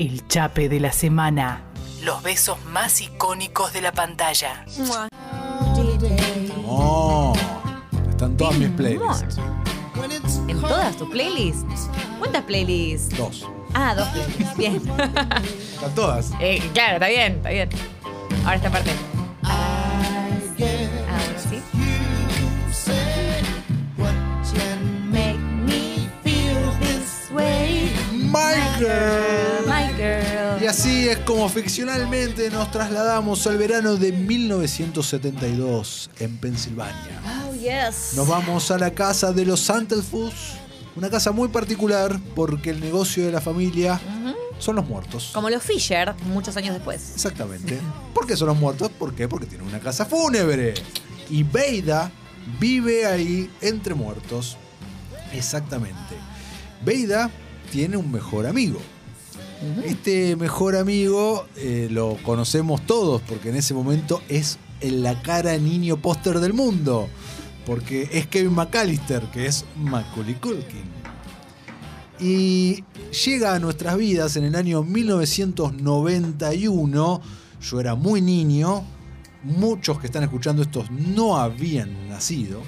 El chape de la semana. Los besos más icónicos de la pantalla. Oh, están todas mis playlists. ¿En todas tus playlists? ¿Cuántas playlists? Dos. Ah, dos playlists. Bien. Están todas. Eh, claro, está bien, está bien. Ahora esta parte. Como ficcionalmente nos trasladamos al verano de 1972 en Pensilvania. Oh, yes. Nos vamos a la casa de los Santelfus, una casa muy particular porque el negocio de la familia son los muertos. Como los Fisher, muchos años después. Exactamente. ¿Por qué son los muertos? ¿Por qué? Porque tienen una casa fúnebre. Y Beida vive ahí entre muertos. Exactamente. Beida tiene un mejor amigo. Este mejor amigo eh, lo conocemos todos porque en ese momento es en la cara niño póster del mundo. Porque es Kevin McAllister, que es Macaulay Culkin. Y llega a nuestras vidas en el año 1991. Yo era muy niño. Muchos que están escuchando esto no habían nacido.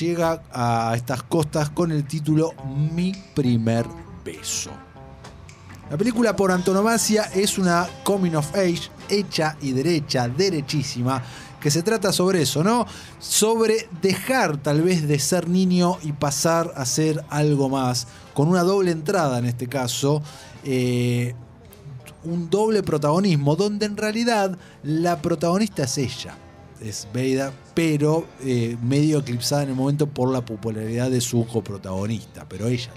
Llega a estas costas con el título Mi primer beso. La película por antonomasia es una coming of age hecha y derecha, derechísima, que se trata sobre eso, ¿no? Sobre dejar tal vez de ser niño y pasar a ser algo más, con una doble entrada en este caso, eh, un doble protagonismo, donde en realidad la protagonista es ella, es Beida, pero eh, medio eclipsada en el momento por la popularidad de su coprotagonista, pero ella,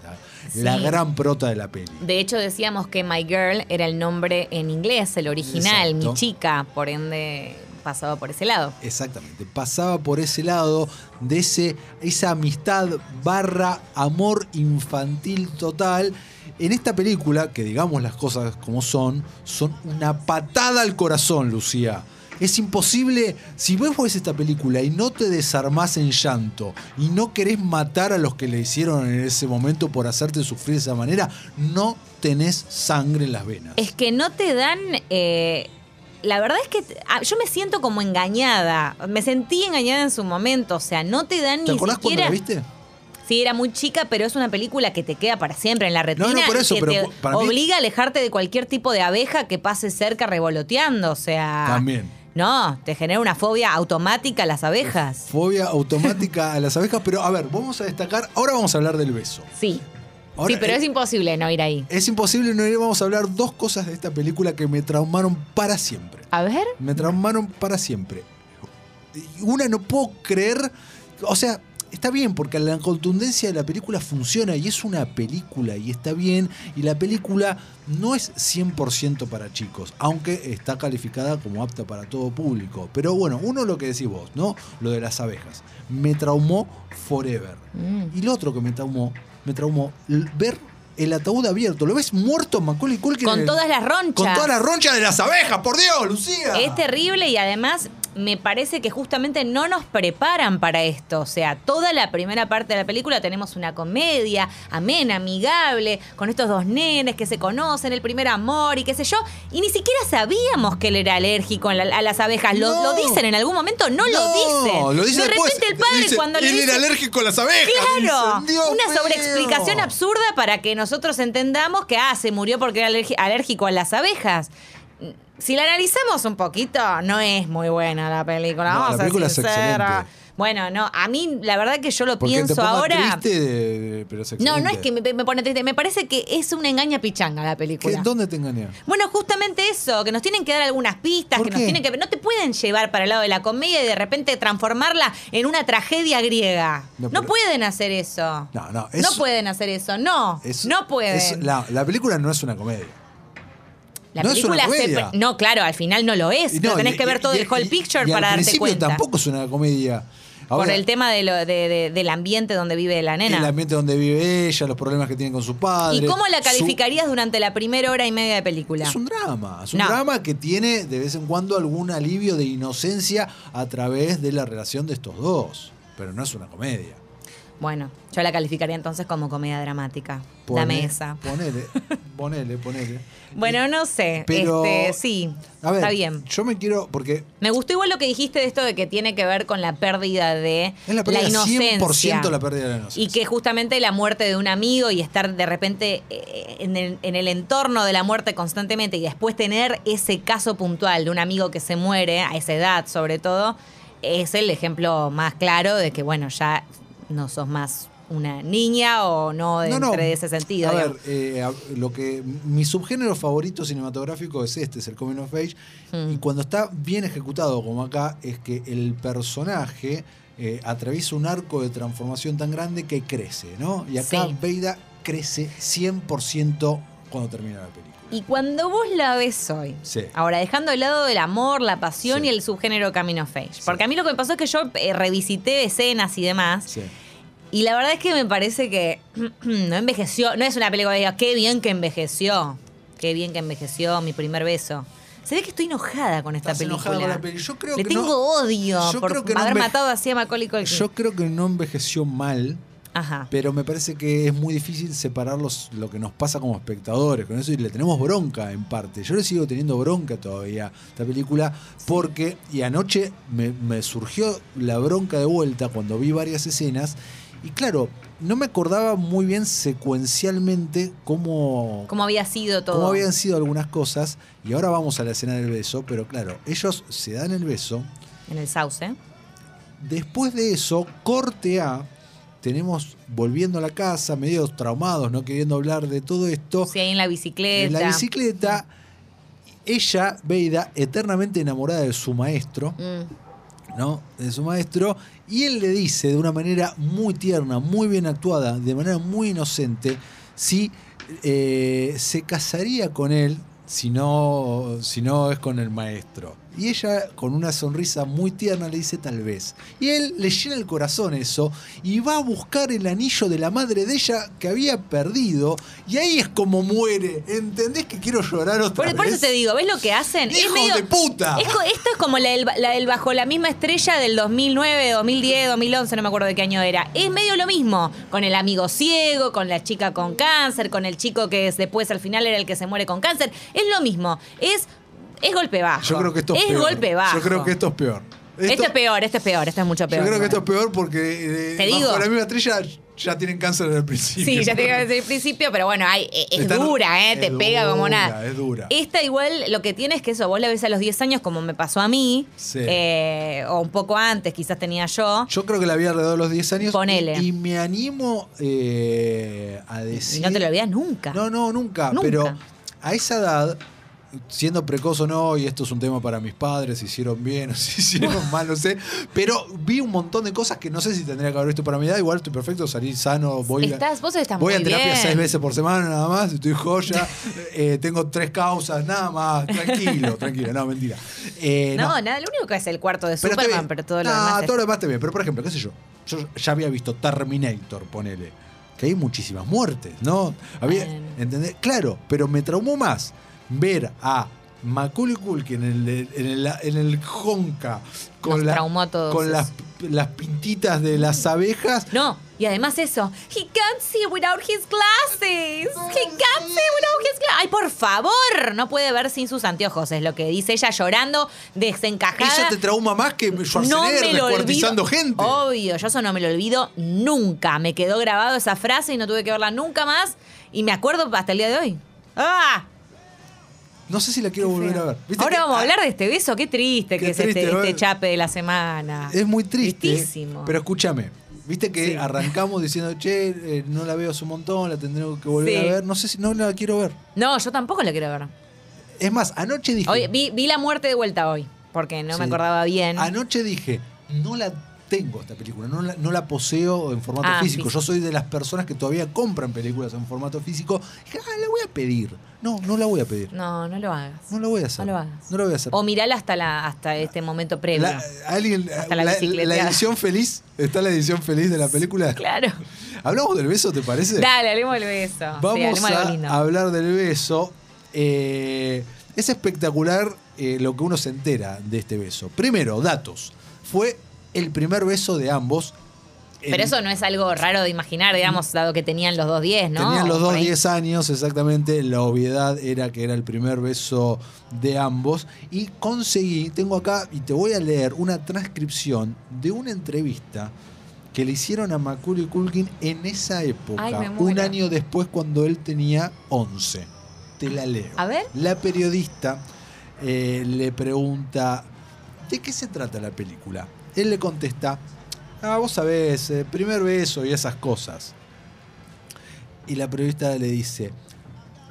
la, gran prota de la peli. De hecho, decíamos que My Girl era el nombre en inglés, el original, Exacto. mi chica, por ende pasaba por ese lado. Exactamente, pasaba por ese lado de ese, esa amistad barra amor infantil total. En esta película, que digamos las cosas como son, son una patada al corazón, Lucía. Es imposible, si vos ves esta película y no te desarmás en llanto y no querés matar a los que le hicieron en ese momento por hacerte sufrir de esa manera, no tenés sangre en las venas. Es que no te dan. eh, la verdad es que ah, yo me siento como engañada. Me sentí engañada en su momento. O sea, no te dan ¿Te ni acordás cuando siquiera. la viste? Sí, era muy chica, pero es una película que te queda para siempre en la retina. no, por y eso, que pero te mí- obliga a alejarte de cualquier tipo de abeja que pase cerca revoloteando. O sea. También. No, te genera una fobia automática a las abejas. Fobia automática a las abejas, pero a ver, vamos a destacar, ahora vamos a hablar del beso. Sí. Ahora, sí, pero eh, es imposible no ir ahí. Es imposible no ir, vamos a hablar dos cosas de esta película que me traumaron para siempre. A ver. Me traumaron para siempre. Una no puedo creer, o sea, está bien porque la contundencia de la película funciona y es una película y está bien y la película no es 100% para chicos, aunque está calificada como apta para todo público. Pero bueno, uno lo que decís vos, ¿no? Lo de las abejas. Me traumó forever. Mm. Y lo otro que me traumó, me traumó ver el ataúd abierto. ¿Lo ves muerto Macaulay Culkin? Con el- todas las ronchas. Con todas las ronchas de las abejas, por Dios, Lucía. Es terrible y además me parece que justamente no nos preparan para esto. O sea, toda la primera parte de la película tenemos una comedia amena, amigable, con estos dos nenes que se conocen, el primer amor y qué sé yo. Y ni siquiera sabíamos que él era alérgico a, la- a las abejas. ¿Lo, No. lo dicen en algún momento? No, lo dicen. lo dice de después. repente el padre Dice, cuando le Él dice... era alérgico a las abejas. Claro, dicen, una sobreexplicación absurda para que nosotros entendamos que ah, se murió porque era alérgico a las abejas. Si la analizamos un poquito, no es muy buena la película. No, vamos la a ser película es sincera. excelente. Bueno, no, a mí la verdad que yo lo Porque pienso te ponga ahora. triste, de- pero es No, no es que me, me pone triste, me parece que es una engaña pichanga la ¿Qué- película. ¿Dónde te engañé? Bueno, justamente eso, que nos tienen que dar algunas pistas, ¿Por que nos qué? tienen que no te pueden llevar para el lado de la comedia y de repente transformarla en una tragedia griega. No, No, pueden hacer eso. No, no. no es- pueden hacer eso, no. no pueden. la película no es una comedia. La no es una película se comedia. pre- No, claro, al final no lo es. Y pero no, tenés y- que ver todo y- el whole picture y para al darte cuenta. tampoco es una comedia. Por Ahora, el tema de lo, de- de- del ambiente donde vive la nena. El ambiente donde vive ella, los problemas que tiene con su padre. ¿Y cómo la su- calificarías durante la primera hora y media de película? Es un drama, es un No. drama que tiene de vez en cuando algún alivio de inocencia a través de la relación de estos dos, pero no es una comedia. Bueno, yo la calificaría entonces como comedia dramática. Pone- Dame esa. Ponele, ponele, ponele. Bueno, no sé. Pero- este, sí, A ver, está bien. yo me quiero, porque Me gustó igual lo que dijiste de esto de que tiene que ver con la pérdida de es la pérdida, inocencia. 100% la pérdida de la inocencia. Y que justamente la muerte de un amigo y estar de repente eh, en el, en el entorno de la muerte constantemente y después tener ese caso puntual de un amigo que se muere, a esa edad sobre todo, es el ejemplo más claro de que, bueno, ya no sos más una niña o no, No, no. entre de ese sentido. A ver, eh, a- lo que mi subgénero favorito cinematográfico es este, es el coming of age. Mm. Y cuando está bien ejecutado como acá, es que el personaje eh, atraviesa un arco de transformación tan grande que crece, ¿no? Y acá Sí. Veida crece 100% cuando termina la película. Y cuando vos la ves hoy, Sí. ahora dejando de lado el amor, la pasión Sí. y el subgénero Camino of Age, porque a mí lo que me pasó es que yo eh, revisité escenas y demás, Sí. y la verdad es que me parece que no envejeció, no es una película que diga, qué bien que envejeció, qué bien que envejeció mi primer beso. Se ve que estoy enojada con esta Estás película. enojada con la peli. Yo creo Le que tengo no- odio yo por creo que no haber matado así a Macaulay Culkin. Yo creo que no envejeció mal. Ajá. Pero me parece que es muy difícil separar los- lo que nos pasa como espectadores con eso y le tenemos bronca en parte. Yo le sigo teniendo bronca todavía a esta película porque, y anoche me, me surgió la bronca de vuelta cuando vi varias escenas y claro, no me acordaba muy bien secuencialmente cómo, ¿Cómo había sido todo? cómo habían sido algunas cosas y ahora vamos a la escena del beso, pero claro, ellos se dan el beso. En el sauce. Después de eso, corte A, tenemos volviendo a la casa, medio traumados, no queriendo hablar de todo esto. Sí, ahí en la bicicleta. En la bicicleta, ella, Veida, eternamente enamorada de su maestro, Mm. ¿no? De su maestro, y él le dice de una manera muy tierna, muy bien actuada, de manera muy inocente, si eh, se casaría con él si no, si no es con el maestro. Y ella, con una sonrisa muy tierna, le dice tal vez. Y él le llena el corazón eso y va a buscar el anillo de la madre de ella que había perdido. Y ahí es como muere. ¿Entendés que quiero llorar otra Por, vez? por eso te digo, ¿ves lo que hacen? Es ¡Hijos medio- de puta! es esto es como la del, la del Bajo la misma estrella del 2009, 2010, 2011, no me acuerdo de qué año era. Es medio lo mismo, con el amigo ciego, con la chica con cáncer, con el chico que es- después al final era el que se muere con cáncer. Es lo mismo, es, es golpe bajo. Yo creo que esto es, es peor. golpe bajo. Yo creo que esto es peor. Esto, es peor, esto es peor, esto es mucho peor. Yo creo que esto es peor porque eh, Te bajo digo. la misma estrella ya tienen cáncer desde el principio. Sí, ya te digo desde el principio, pero bueno, hay- e- es dura, ¿eh? es Te pega como nada. es dura. Esta igual lo que tiene es que eso, vos la ves a los 10 años como me pasó a mí, Sí. eh, o un poco antes quizás tenía yo. Yo creo que la vi alrededor de los 10 años. Ponele. Y, y me animo eh, a decir. Y no te lo olvidas nunca. No, no, nunca, Nunca. Pero a esa edad, siendo precoz o no, y esto es un tema para mis padres, si hicieron bien o si hicieron mal, no sé. Pero vi un montón de cosas que no sé si tendría que haber visto para mi edad. Igual estoy perfecto, salí sano, voy a. Estás, vos estás Voy muy a terapia bien. seis veces por semana nada más, estoy joya, eh, tengo tres causas, nada más, tranquilo, tranquilo, no, mentira. Eh, No, nada, lo único que es el cuarto de pero Superman, pero todo lo No, demás. todo lo demás está bien. Pero por ejemplo, qué sé yo, yo ya había visto Terminator, ponele, que hay muchísimas muertes, ¿no? Había. ¿entendés? Claro, pero me traumó más ver a Macaulay Culkin en el, en el, en el Honka con, la- con las, las pintitas de las abejas. No, y además eso. He can't see without his glasses. He can't see without his glasses. Ay, por favor, no puede ver sin sus anteojos, es lo que dice ella llorando, desencajada. Eso te trauma más que no Schwarzenegger me lo olvido. descuartizando gente. Obvio, yo eso no me lo olvido nunca. Me quedó grabado esa frase y no tuve que verla nunca más. Y me acuerdo hasta el día de hoy. ¡Ah! No sé si la quiero volver a ver. ¿Viste Ahora que- vamos a hablar de este beso. Qué triste Qué que es triste, este, ¿no? este chape de la semana. Es muy triste. Tristísimo. Pero escúchame. Viste que Sí. arrancamos diciendo, che, eh, no la veo hace un montón, la tendré que volver Sí. a ver. No sé si no la quiero ver. No, yo tampoco la quiero ver. Es más, anoche dije. Hoy, vi, vi la muerte de vuelta hoy, porque no me acordaba bien. Anoche dije, no la tengo esta película, no la, no la poseo en formato Ah, físico. físico. Yo soy de las personas que todavía compran películas en formato físico. Dije, ah, la voy a pedir. No, no la voy a pedir. No, no lo hagas. No la voy a hacer. No lo hagas. No la voy a hacer. O mirala hasta, la, hasta este momento previo. La, alguien, Hasta la la, la edición feliz, ¿está la edición feliz de la película? Claro. ¿Hablamos del beso, te parece? Dale, hablemos del beso. sí, Vamos lindo. a hablar del beso. Eh, es espectacular eh, lo que uno se entera de este beso. Primero, datos. Fue el primer beso de ambos Pero eso no es algo raro de imaginar, digamos, dado que tenían los dos 10, ¿no? Tenían los dos ahí. 10 años, exactamente. La obviedad era que era el primer beso de ambos. Y conseguí, tengo acá, y te voy a leer una transcripción de una entrevista que le hicieron a Macaulay Culkin en esa época, Ay, un año después cuando él tenía 11. Te la leo. A ver. La periodista eh, le pregunta, ¿de qué se trata la película? Él le contesta, ah, vos sabés, eh, primer beso y esas cosas. Y la periodista le dice,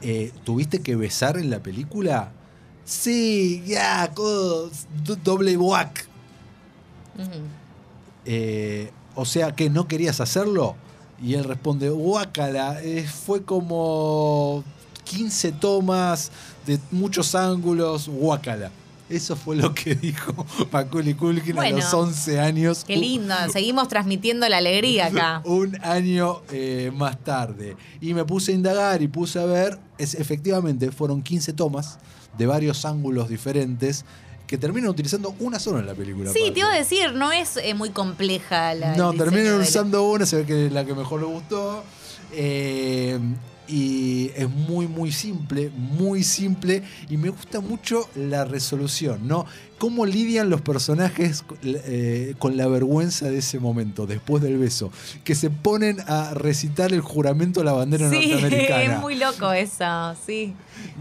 eh, ¿tuviste que besar en la película? Sí, ya, doble guac. Ujú. Eh, o sea que no querías hacerlo. Y él responde, guácala, fue como 15 tomas de muchos ángulos, guácala. Eso fue lo que dijo Macaulay Culkin Bueno, a los 11 años. Qué lindo, seguimos transmitiendo la alegría acá. Un año eh, más tarde. Y me puse a indagar y puse a ver, es, efectivamente fueron 15 tomas de varios ángulos diferentes que terminan utilizando una sola en la película. Sí, aparte. te iba a decir, no es eh, muy compleja la. No, terminan la- usando una, se ve que es la que mejor le gustó. Eh, y es muy, muy simple, muy simple. Y me gusta mucho la resolución, ¿no? Cómo lidian los personajes eh, con la vergüenza de ese momento, después del beso. Que se ponen a recitar el juramento a la bandera Sí, norteamericana. es muy loco eso, sí.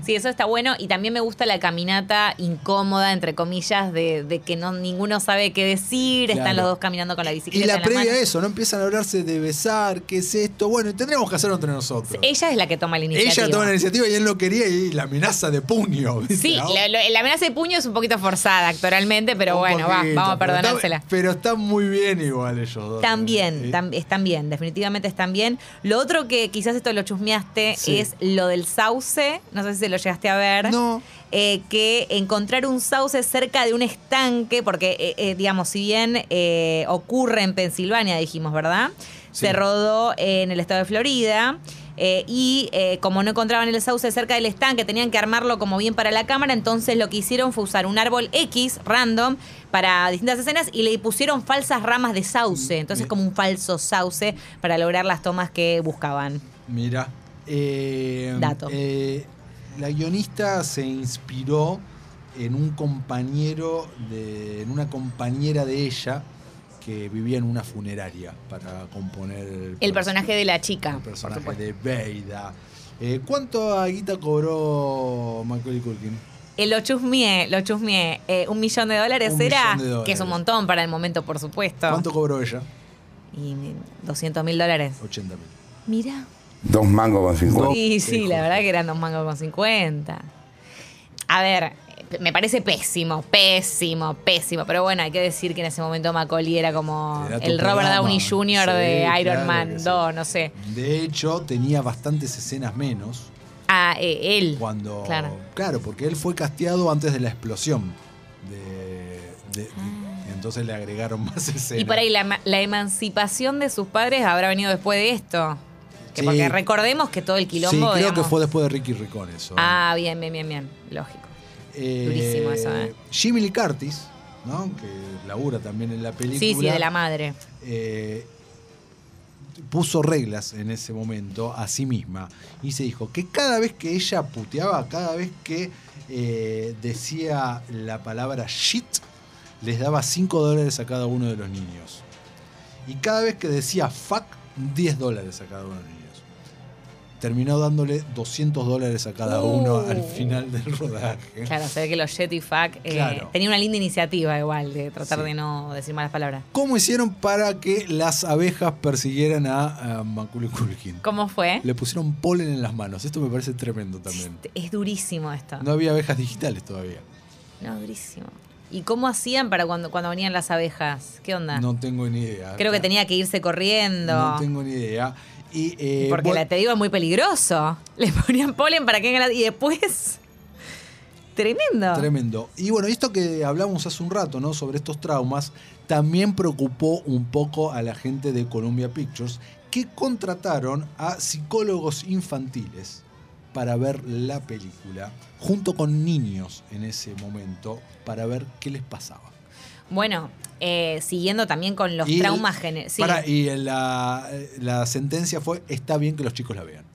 Sí, eso está bueno. Y también me gusta la caminata incómoda, entre comillas, de, de que no ninguno sabe qué decir. Están los dos caminando con la Y bicicleta. la en la previa a eso, ¿no? Empiezan a hablarse de besar, qué es esto. Bueno, y tendríamos que hacerlo entre nosotros. Ella es la que toma la iniciativa. Ella toma la iniciativa y él no quería y la amenaza de puño. ¿viste? Sí, lo- la amenaza de puño es un poquito forzada actoralmente, pero Un bueno, va, vamos a perdonársela. Pero están muy bien igual ellos dos. También, Eh, tam- están bien, definitivamente están bien. Lo otro que quizás esto lo chusmeaste Sí. es lo del sauce, no sé si se lo llegaste a ver. No. eh, que encontrar un sauce cerca de un estanque, porque eh, eh, digamos, si bien ocurre en Pensilvania, dijimos, ¿verdad? Sí. Se rodó en el estado de Florida. Eh, y eh, como no encontraban el sauce cerca del estanque, tenían que armarlo como bien para la cámara, entonces lo que hicieron fue usar un árbol X random para distintas escenas y le pusieron falsas ramas de sauce, entonces Bien. como un falso sauce para lograr las tomas que buscaban. Mira. eh, Dato. la guionista se inspiró en un compañero, de, en una compañera de ella que vivía en una funeraria para componer El personaje de la chica, el personaje de Beida. Eh, ¿Cuánto a guita cobró Macaulay Culkin? Eh, lo chusmié, lo chusmié. Eh, un millón de dólares Un era, millón de dólares. que es un montón para el momento, por supuesto. ¿Cuánto cobró ella? Y 200 mil dólares. 80 mil. Mira. Dos mangos con 50. Sí, sí, la verdad que eran dos mangos con 50. A ver, me parece pésimo, pésimo, pésimo. Pero bueno, hay que decir que en ese momento Macaulay era como Era el Robert programa. Downey Jr. Sí, de Iron claro Man que sí. 2, no sé. De hecho, tenía bastantes escenas menos Ah, eh, él. cuando. Claro. Claro, porque él fue casteado antes de la explosión. De, de- y entonces le agregaron más escenas. Ah. Y por ahí la, ema- la emancipación de sus padres habrá venido después de esto. Que Sí. porque recordemos que todo el Sí, quilombo. creo que fue después de Ricky Ricón eso. ¿eh? Ah, bien, bien, bien, bien. Lógico. Eh, durísimo eso, ¿eh? Jimmy Lee Curtis, ¿no? que labura también en la película. Sí, sí, de la madre. eh, puso reglas en ese momento a sí misma y se dijo que cada vez que ella puteaba, cada vez que eh, decía la palabra shit, les daba 5 dólares a cada uno de los niños. Y cada vez que decía fuck, 10 dólares a cada uno de los niños. Terminó dándole 200 dólares a cada uno Uh. al final del rodaje. Claro, se ve que los Jetty Fuck eh, Claro. tenía una linda iniciativa igual de tratar Sí. de no decir malas palabras. ¿Cómo hicieron para que las abejas persiguieran a, a Macaulay Culkin? ¿Cómo fue? Le pusieron polen en las manos. Esto me parece tremendo también. Es durísimo esto. No había abejas digitales todavía. No, durísimo. ¿Y cómo hacían para cuando, cuando venían las abejas? ¿Qué onda? No tengo ni idea. Creo que tenía que irse corriendo. No tengo ni idea. Y, eh, porque bueno, la, te digo, es muy peligroso. Le ponían polen para que Y después. Tremendo. Tremendo. Y bueno, esto que hablamos hace un rato, ¿no? Sobre estos traumas, también preocupó un poco a la gente de Columbia Pictures, que contrataron a psicólogos infantiles para ver la película, junto con niños en ese momento, para ver qué les pasaba. Bueno, eh, siguiendo también con los Y- traumas gener- sí. Y la, la sentencia fue: está bien que los chicos la vean.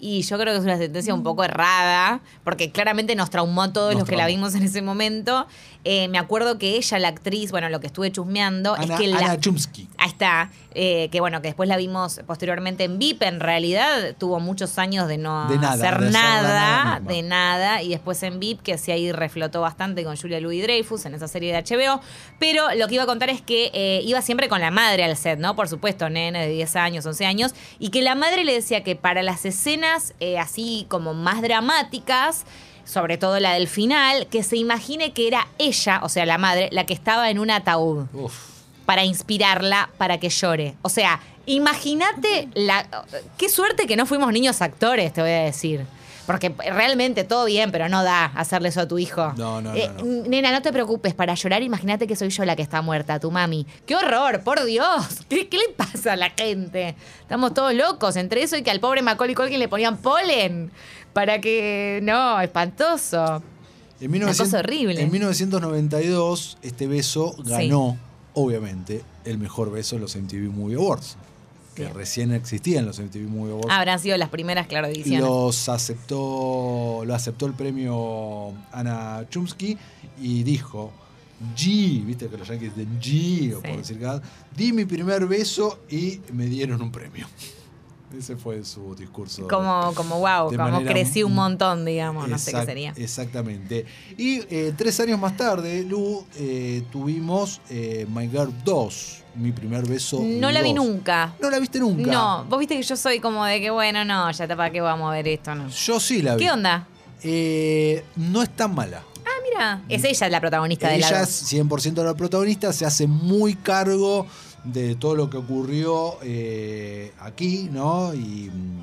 Y yo creo que es una sentencia un poco errada, porque claramente nos traumó a todos Nos los que la vimos en ese momento. Eh, me acuerdo que ella, la actriz, bueno, lo que estuve chusmeando, Ana, es que la, Ana Chumsky. Ahí está. eh, que bueno, que después la vimos posteriormente en VIP. En realidad tuvo muchos años de no De nada, hacer de nada, de nada. Y después en VIP, que sí ahí reflotó bastante con Julia Louis Dreyfus en esa serie de HBO. Pero lo que iba a contar es que eh, iba siempre con la madre al set, ¿no? Por supuesto, nene de 10 años, 11 años. Y que la madre le decía que para las escenas eh, así como más dramáticas sobre todo la del final, que se imagine que era ella, o sea, la madre, la que estaba en un ataúd Uf. para inspirarla para que llore. O sea, imagínate la qué suerte que no fuimos niños actores, te voy a decir. Porque realmente todo bien, pero no da hacerle eso a tu hijo. No, no, Eh, no, no. Nena, no te preocupes, para llorar imagínate que soy yo la que está muerta, tu mami. ¡Qué horror, por Dios! ¿Qué, qué le pasa a la gente? Estamos todos locos. Entre eso y que al pobre Macaulay Culkin le ponían polen para que... No, espantoso. En Una 1900 cosa horrible. En 1992, este beso ganó, obviamente, el mejor beso en los MTV Movie Awards. Que Bien. recién existían los MTV Movie Awards. Habrán sido las primeras, claro, ediciones. los aceptó, lo aceptó el premio Ana Chumsky y dijo, G, viste que los yankees de G, o Sí. por decir cada, di mi primer beso y me dieron un premio. Ese fue su discurso. Como, como wow, como crecí un montón, digamos, no sé qué sería. Exactamente. Y eh, tres años más tarde, Lu, eh, tuvimos eh, My Girl 2, mi primer beso. No la vi 2. nunca. ¿No la viste nunca? No, vos viste que yo soy como de que, bueno, no, ya está para qué vamos a ver esto, ¿no? Yo sí la vi. ¿Qué onda? Eh, no es tan mala. Ah, mira, es ella la protagonista de Ella la es 100% la protagonista, se hace muy cargo de todo lo que ocurrió eh, aquí, ¿no? Y mm,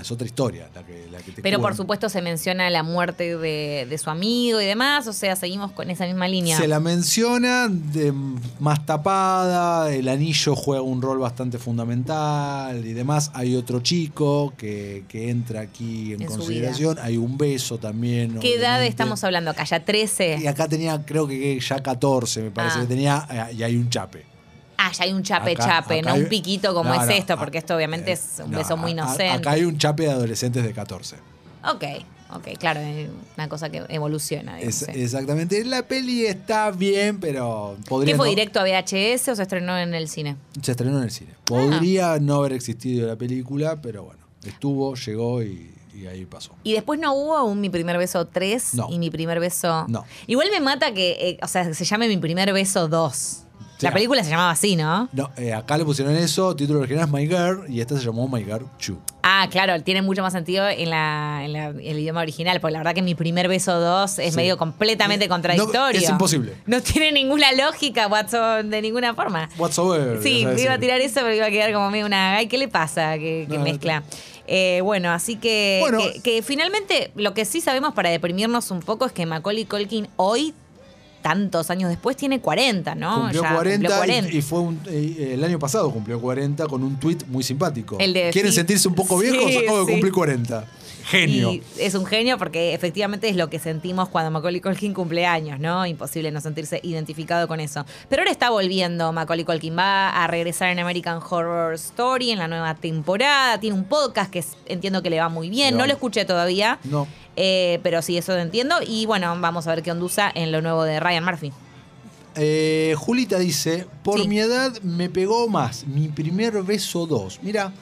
es otra historia la que, la que te Pero por supuesto se menciona la muerte de, de su amigo y demás, o sea, seguimos con esa misma línea. Se la menciona de más tapada, el anillo juega un rol bastante fundamental y demás. Hay otro chico que, que entra aquí en, consideración. Hay un beso también. ¿Qué edad estamos hablando acá? ¿Ya Y 13? acá tenía, creo que ya 14, me parece Ah. que tenía, eh, y hay un chape. Ah, ya hay un chape Acá- chape, acá no hay- un piquito como No, es no, esto, porque esto obviamente eh, es un no, beso muy inocente. Acá hay un chape de adolescentes de 14. Ok, ok, claro, es una cosa que evoluciona. digamos, Es- sí. Exactamente. La peli está bien, pero podría. ¿Qué fue directo a VHS o se estrenó en el cine? Se estrenó en el cine. Ah. Podría no haber existido la película, pero bueno, estuvo, llegó y, y ahí pasó. Y después no hubo un Mi Primer Beso 3 No. y Mi Primer Beso... No. Igual me mata que, eh, o sea, se llame Mi Primer Beso 2. La Sí. película se llamaba así, ¿no? No, eh, acá le pusieron eso, título original es My Girl, y esta se llamó My Girl 2. Ah, claro, tiene mucho más sentido en, la, en la- en el idioma original, porque la verdad que Mi Primer Beso 2 es Sí. medio completamente contradictorio. es imposible. No tiene ninguna lógica, Watson, de ninguna forma. Whatsoever. Sí, me iba a tirar eso, pero iba a quedar como medio una. Ay, ¿qué le pasa? Que, que No, mezcla. Eh, bueno, así que, Bueno. que, que finalmente lo que sí sabemos para deprimirnos un poco es que Macaulay Culkin hoy, tantos años después, tiene 40, ¿no? Cumplió Ya 40, cumplió y- 40. Y, fue un- eh, el año pasado cumplió 40 con un tuit muy simpático. El de- ¿Quieren sí. sentirse un poco viejos? Sí, Acabo de cumplir 40. Genio. Y es un genio porque efectivamente es lo que sentimos cuando Macaulay Culkin cumple años, ¿no? Imposible no sentirse identificado con eso. Pero ahora está volviendo Macaulay Culkin. Va a regresar en American Horror Story en la nueva temporada. Tiene un podcast que entiendo que le va muy bien. No lo escuché todavía. No. Eh, pero sí, eso lo entiendo. Y bueno, vamos a ver qué ondusa en lo nuevo de Ryan Murphy. Eh, Julita dice, por Sí. mi edad me pegó más mi primer beso 2. Mira,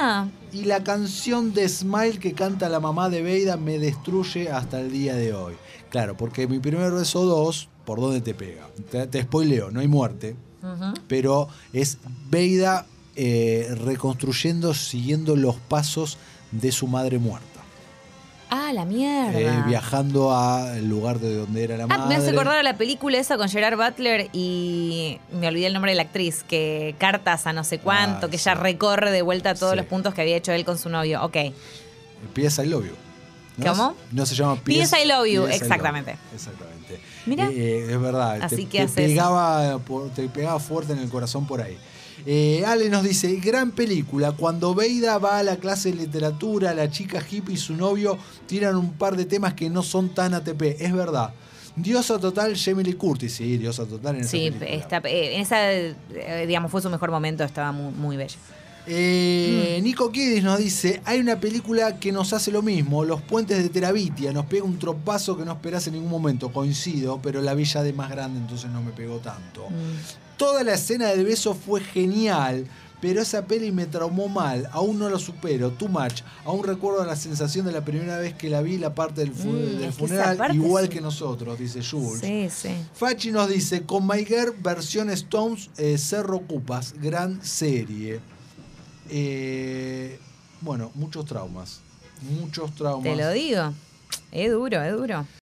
Ah, y la canción de Smile que canta la mamá de Beida me destruye hasta el día de hoy. Claro, porque mi primer beso 2, ¿por dónde te pega? Te, te spoileo, no hay muerte, pero es Beida eh, reconstruyendo, siguiendo los pasos de su madre muerta. Ah, la mierda. Eh, viajando al lugar de donde era la Ah, madre. me hace acordar a la película esa con Gerard Butler y me olvidé el nombre de la actriz, que cartas a no sé cuánto, Ah, que ella sí. recorre de vuelta todos Sí. los puntos que había hecho él con su novio. Ok. P.S. I Love You. ¿no? ¿Cómo? No se llama P.S. I Love You, exactamente. Exactamente. Mira. Eh, eh, es verdad. Así te, que te hace pegaba, por- te pegaba fuerte en el corazón por ahí. Eh, Ale nos dice, gran película, cuando Beida va a la clase de literatura, la chica hippie y su novio tiran un par de temas que no son tan ATP. Es verdad. Diosa total, Jamie Lee Curtis. Sí, diosa total en esa Sí, está, eh, en esa, eh, digamos, fue su mejor momento, estaba muy, muy bello. Eh, Nico Kiddis nos dice, hay una película que nos hace lo mismo, Los Puentes de Terabitia, nos pega un tropazo que no esperás en ningún momento, coincido, pero la vi ya de más grande, entonces no me pegó tanto. Mm. Toda la escena del beso fue genial, pero esa peli me traumó mal, aún no lo supero, too much, aún recuerdo la sensación de la primera vez que la vi, la parte del, fu- Mm, del que funeral, parte igual sí. que nosotros, dice Jules. Sí, sí. Fachi nos dice, con My Girl, versión Stones, eh, Cerro Cupas, gran serie. Eh, bueno, muchos traumas. Muchos traumas. Te lo digo. Es duro, es duro.